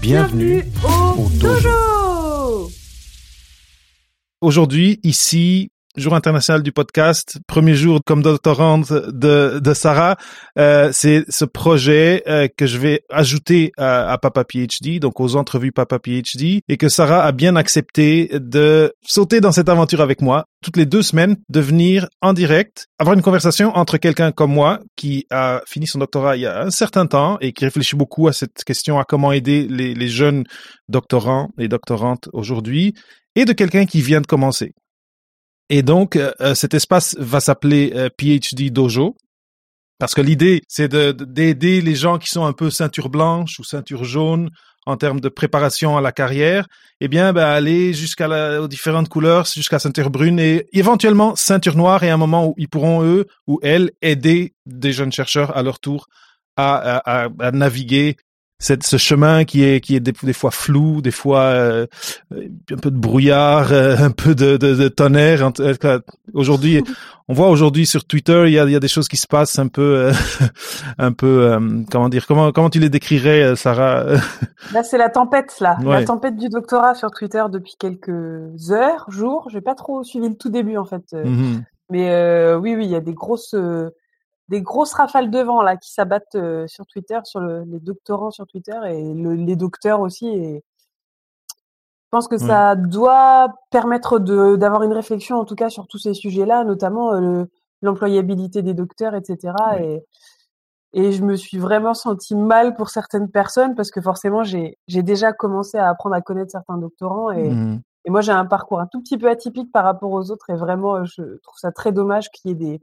Bienvenue. au, au dojo. dojo. Aujourd'hui, ici, jour international du podcast, premier jour comme doctorante de, de Sarah, euh, c'est ce projet euh, que je vais ajouter à, à Papa PhD, donc aux entrevues Papa PhD, et que Sarah a bien accepté de sauter dans cette aventure avec moi, toutes les deux semaines, de venir en direct, avoir une conversation entre quelqu'un comme moi, qui a fini son doctorat il y a un certain temps et qui réfléchit beaucoup à cette question, à comment aider les, les jeunes doctorants et doctorantes aujourd'hui, et de quelqu'un qui vient de commencer. Et donc, euh, euh, cet espace va s'appeler euh, PhD Dojo, parce que l'idée, c'est de- de- d'aider les gens qui sont un peu ceinture blanche ou ceinture jaune en termes de préparation à la carrière, eh bien, ben, aller jusqu'à aux différentes couleurs, jusqu'à ceinture brune et éventuellement ceinture noire et un moment où ils pourront, eux ou elles, aider des jeunes chercheurs à leur tour à, à- à naviguer cette, ce chemin qui est qui est des, des fois flou, des fois euh, euh, un peu de brouillard, euh, un peu de, de, de tonnerre. Aujourd'hui, on voit aujourd'hui sur Twitter, il y a, il y a des choses qui se passent un peu, euh, un peu, euh, comment dire, comment comment tu les décrirais, euh, Sarah? Là, c'est la tempête, là. Ouais. La tempête du doctorat sur Twitter depuis quelques heures, jours. J'ai pas trop suivi le tout début, en fait. Euh, Mhm. Mais euh, oui, oui, il y a des grosses, euh, des grosses rafales de vent là qui s'abattent euh, sur Twitter, sur le, les doctorants sur Twitter et le- les docteurs aussi. Et je pense que ça doit permettre de d'avoir une réflexion, en tout cas, sur tous ces sujets-là, notamment euh, le- l'employabilité des docteurs, etc. Et et je me suis vraiment sentie mal pour certaines personnes parce que forcément, j'ai j'ai déjà commencé à apprendre à connaître certains doctorants et Mhm. et moi, j'ai un parcours un tout petit peu atypique par rapport aux autres et vraiment, je trouve ça très dommage qu'il y ait des,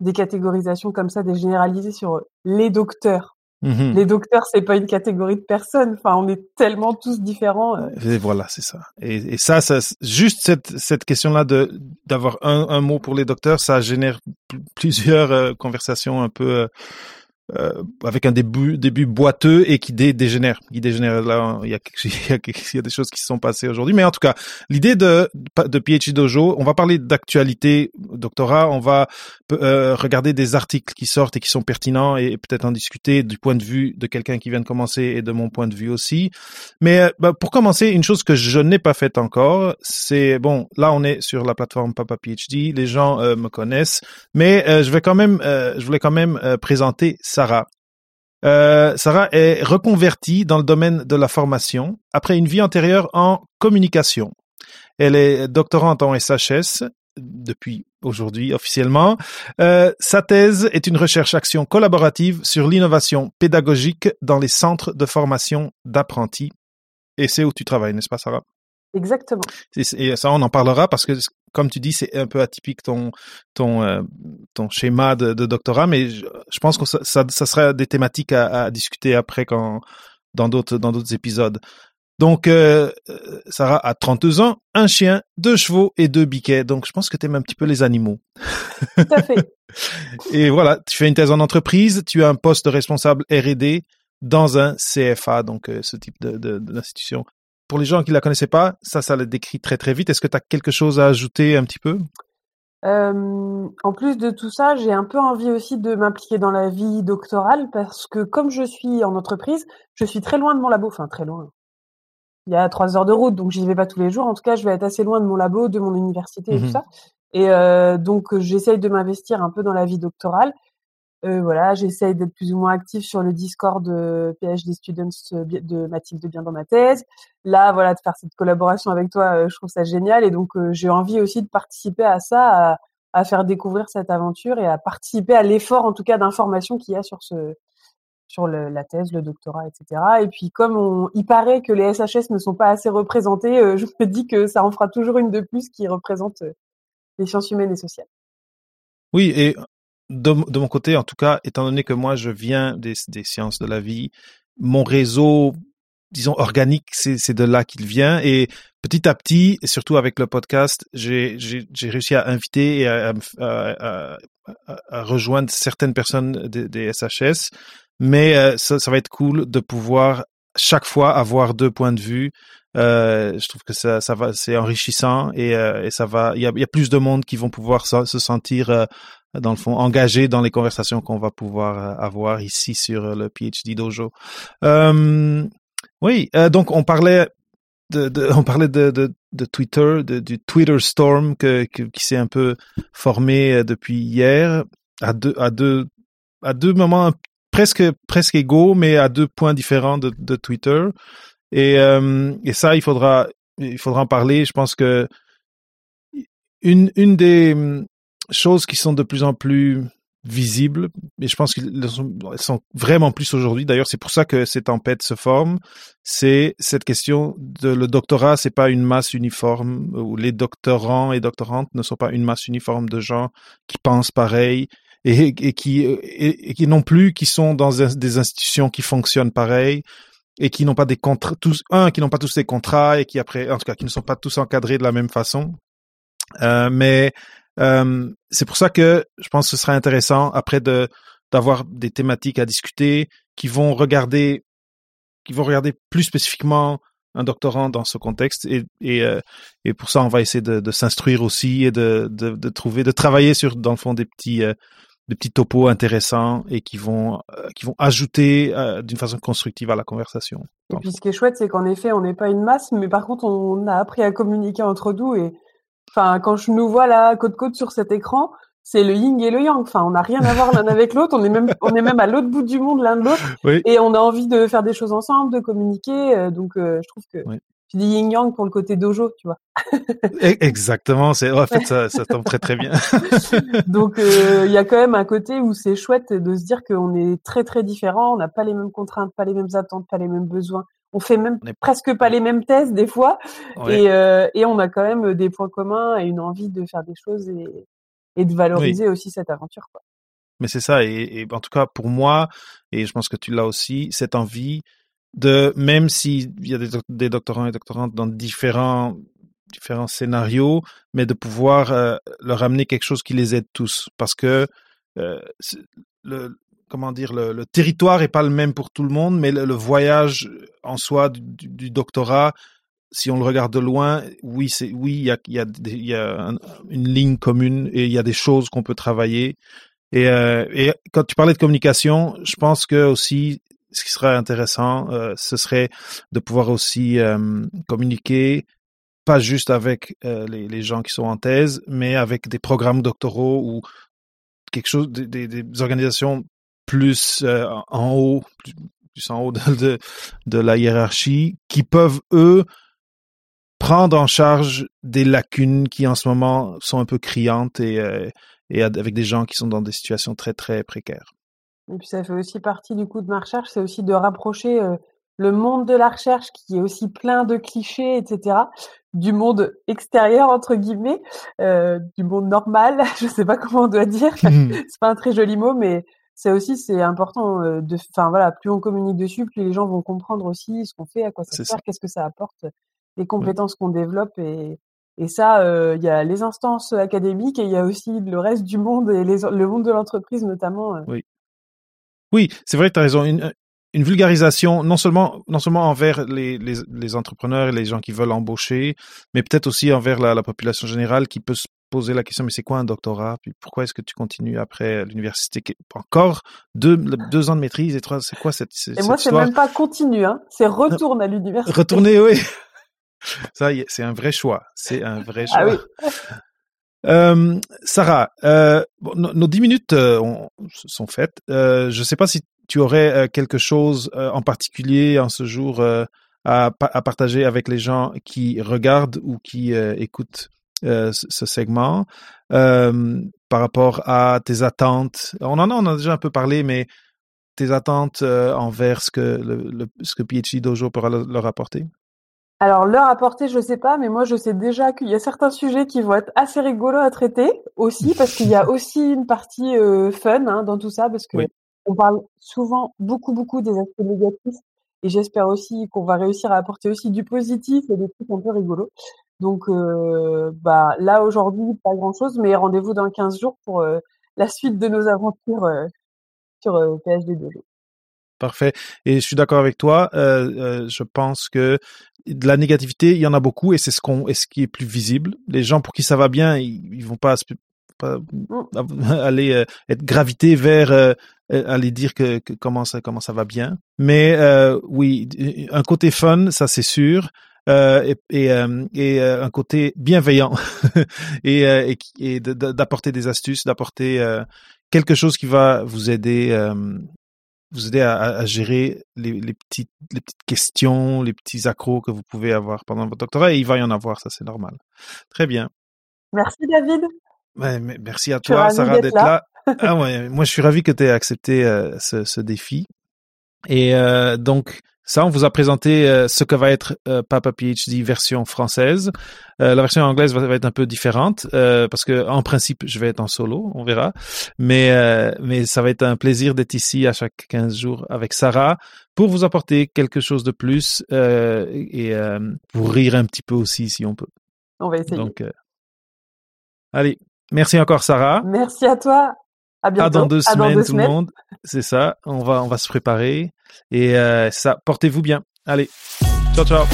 des catégorisations comme ça, des généralisées sur les docteurs. Mhm. Les docteurs, c'est pas une catégorie de personnes. Enfin, on est tellement tous différents. euh. Et voilà, c'est ça. Et, et ça, ça, juste cette, cette question-là de d'avoir un, un mot pour les docteurs, ça génère pl- plusieurs euh, conversations un peu euh, euh, avec un début, début boiteux et qui dé, dégénère. Qui dégénère. Là, il y a, il y a, des choses qui se sont passées aujourd'hui. Mais en tout cas, l'idée de, de PhD Dojo, on va parler d'actualité, doctorat, on va euh, regarder des articles qui sortent et qui sont pertinents et peut-être en discuter du point de vue de quelqu'un qui vient de commencer et de mon point de vue aussi. Mais euh, bah, pour commencer, une chose que je n'ai pas faite encore, c'est bon. Là, on est sur la plateforme Papa PhD. Les gens euh, me connaissent, mais je vais quand même, je voulais quand même présenter Sarah. Euh, Sarah est reconvertie dans le domaine de la formation après une vie antérieure en communication. Elle est doctorante en SHS depuis aujourd'hui officiellement. Euh, sa thèse est une recherche-action collaborative sur l'innovation pédagogique dans les centres de formation d'apprentis. Et c'est où tu travailles, n'est-ce pas, Sarah? Exactement. Et ça, on en parlera parce que, comme tu dis, c'est un peu atypique ton ton euh, ton schéma de, de doctorat, mais je, je pense que ça, ça, ça sera des thématiques à, à discuter après quand dans d'autres dans d'autres épisodes. Donc, euh, euh, Sarah a 32 ans, un chien, deux chevaux et deux biquets. Donc, je pense que tu aimes un petit peu les animaux. Tout à fait. Et voilà, tu fais une thèse en entreprise, tu as un poste de responsable R&D dans un CFA, donc euh, ce type de, de, d'institution. Pour les gens qui la connaissaient pas, ça, ça le décrit très très vite. Est-ce que tu as quelque chose à ajouter un petit peu? Euh, en plus de tout ça, j'ai un peu envie aussi de m'impliquer dans la vie doctorale parce que comme je suis en entreprise, je suis très loin de mon labo. Enfin, très loin. Il y a trois heures de route, donc j'y vais pas tous les jours. En tout cas, je vais être assez loin de mon labo, de mon université et Mhm. tout ça. Et euh, donc, j'essaye de m'investir un peu dans la vie doctorale. Euh, voilà, j'essaye d'être plus ou moins active sur le Discord de PhD Students euh, de Mathilde Bien dans ma thèse. Là, voilà, de faire cette collaboration avec toi, euh, je trouve ça génial. Et donc, euh, j'ai envie aussi de participer à ça, à, faire découvrir cette aventure et à participer à l'effort, en tout cas, d'information qu'il y a sur ce sur la thèse, le doctorat, etc. Et puis, comme on, il paraît que les SHS ne sont pas assez représentés, euh, je me dis que ça en fera toujours une de plus qui représente euh, les sciences humaines et sociales. Oui, et de, de mon côté, en tout cas, étant donné que moi, je viens des, des sciences de la vie, mon réseau disons organique, c'est de là qu'il vient et petit à petit, et surtout avec le podcast, j'ai réussi à inviter et à, à, à, rejoindre certaines personnes des, SHS, mais euh, ça, ça va être cool de pouvoir chaque fois avoir deux points de vue. Euh, je trouve que ça, ça va, c'est enrichissant et, euh, et ça va. Il y a, y a, plus de monde qui vont pouvoir se, sentir euh, dans le fond engagés dans les conversations qu'on va pouvoir euh, avoir ici sur le PhD Dojo. oui, donc on parlait de, de, on parlait de, de, de Twitter, de, du Twitter storm que, que qui s'est un peu formé depuis hier à deux à deux à deux moments presque presque égaux, mais à deux points différents de, de Twitter. Et, euh, et ça, il faudra il faudra en parler. Je pense que une une des choses qui sont de plus en plus visibles, et je pense qu'elles sont vraiment plus aujourd'hui. D'ailleurs, c'est pour ça que ces tempêtes se forment. C'est cette question de le doctorat, c'est pas une masse uniforme où les doctorants et doctorantes ne sont pas une masse uniforme de gens qui pensent pareil, et, et qui et, qui non plus qui sont dans des institutions qui fonctionnent pareil et qui n'ont pas des contrats tous un qui n'ont pas tous des contrats et qui après en tout cas qui ne sont pas tous encadrés de la même façon. Euh, mais euh, c'est pour ça que je pense que ce serait intéressant après de d'avoir des thématiques à discuter qui vont regarder qui vont regarder plus spécifiquement un doctorant dans ce contexte et et, euh, et pour ça on va essayer de, de s'instruire aussi et de, de, de trouver de travailler sur dans le fond des petits euh, des petits topos intéressants et qui vont euh, qui vont ajouter euh, d'une façon constructive à la conversation. Et puis ce qui est chouette, c'est qu'en effet, on n'est pas une masse, mais par contre, on a appris à communiquer entre nous et enfin quand je nous vois là côte côte sur cet écran, c'est le yin et le yang. Enfin, on n'a rien à voir l'un avec l'autre. On est même on est même à l'autre bout du monde l'un de l'autre et on a envie de faire des choses ensemble, de communiquer. Euh, donc je trouve que tu dis yin yang pour le côté dojo, tu vois. E-, exactement, c'est en fait ça, ça tombe très très bien. Donc euh, il y a quand même un côté où c'est chouette de se dire qu'on est très très différents, on n'a pas les mêmes contraintes, pas les mêmes attentes, pas les mêmes besoins. On fait même presque pas les mêmes tests des fois, et, euh, et on a quand même des points communs et une envie de faire des choses et, et de valoriser aussi cette aventure. Quoi. Mais c'est ça, et, et, en tout cas pour moi, et je pense que tu l'as aussi, cette envie de même s'il y a des, doctorants et doctorantes dans différents différents scénarios, mais de pouvoir euh, leur amener quelque chose qui les aide tous, parce que euh, le comment dire le, territoire est pas le même pour tout le monde, mais le, voyage en soi du, doctorat, si on le regarde de loin, oui oui il y a y a une ligne commune et il y a des choses qu'on peut travailler. Et, euh, et quand tu parlais de communication, je pense que aussi ce qui serait intéressant, euh, ce serait de pouvoir aussi euh, communiquer pas juste avec euh, les, gens qui sont en thèse, mais avec des programmes doctoraux ou quelque chose, des, organisations plus en haut, plus, en haut de, la hiérarchie, qui peuvent, eux, prendre en charge des lacunes qui en ce moment sont un peu criantes et avec des gens qui sont dans des situations très, très précaires. Et puis ça fait aussi partie du coup de ma recherche, c'est aussi de rapprocher euh, le monde de la recherche qui est aussi plein de clichés, etc., du monde extérieur entre guillemets, euh, du monde normal. Je sais pas comment on doit dire. Mmh. c'est pas un très joli mot, mais c'est aussi c'est important euh, de. Enfin voilà, plus on communique dessus, plus les gens vont comprendre aussi ce qu'on fait, à quoi ça sert, qu'est-ce que ça apporte, les compétences qu'on développe et et ça, euh, il y a les instances académiques et il y a aussi le reste du monde et les, le monde de l'entreprise notamment. Oui. Oui, c'est vrai, tu as raison. Une, une, vulgarisation, non seulement, non seulement envers les, les, les, entrepreneurs et les gens qui veulent embaucher, mais peut-être aussi envers la, la, population générale qui peut se poser la question, mais c'est quoi un doctorat? Puis pourquoi est-ce que tu continues après l'université Encore deux, deux ans de maîtrise et trois, c'est quoi cette, cette Et moi, c'est même pas continue, hein, c'est retourne à l'université. Retourner, oui. Ça, c'est un vrai choix. C'est un vrai choix. Ah oui. Euh, Sarah, euh, nos dix minutes euh, sont faites. Je ne sais pas si tu aurais quelque chose en particulier en ce jour à, partager avec les gens qui regardent ou qui écoutent ce segment par rapport à tes attentes. On en a, déjà un peu parlé, mais tes attentes envers ce que le, ce que PhD Dojo pourra leur apporter. Alors leur apporter, je sais pas, mais moi je sais déjà qu'il y a certains sujets qui vont être assez rigolos à traiter aussi, parce qu'il y a aussi une partie euh, fun hein, dans tout ça, parce que on parle souvent beaucoup beaucoup des aspects négatifs Et j'espère aussi qu'on va réussir à apporter aussi du positif et des trucs un peu rigolos. Donc, euh, bah, là, aujourd'hui, pas grand-chose, mais rendez-vous dans 15 jours pour euh, la suite de nos aventures sur PhD Dojo. Parfait. Et je suis d'accord avec toi. je pense que de la négativité, il y en a beaucoup et c'est ce qu'on, et ce qui est plus visible. Les gens pour qui ça va bien, ils, ils vont pas, pas mmh. aller être gravité vers aller dire que, comment ça comment ça va bien. Mais oui, un côté fun, ça c'est sûr. Euh, et, et, et un côté bienveillant et, et, d'apporter des astuces, d'apporter quelque chose qui va vous aider vous aider à, à gérer les, les, petites, les petites questions, les petits accros que vous pouvez avoir pendant votre doctorat. Et il va y en avoir, ça c'est normal. Très bien. Merci David. Ouais, merci à toi, Sarah, d'être là. ah ouais, moi je suis ravi que tu aies accepté euh, ce, ce, défi. Et euh, donc, ça, on vous a présenté euh, ce que va être euh, Papa PhD version française. Euh, la version anglaise va, être un peu différente parce que en principe, je vais être en solo, on verra. Mais mais ça va être un plaisir d'être ici à chaque 15 jours avec Sarah pour vous apporter quelque chose de plus et pour rire un petit peu aussi si on peut. On va essayer. Donc, allez, merci encore Sarah. Merci à toi. À bientôt. dans deux semaines, tout le monde. C'est ça. On va, on va se préparer. Et euh, ça, portez-vous bien. Allez, ciao, ciao.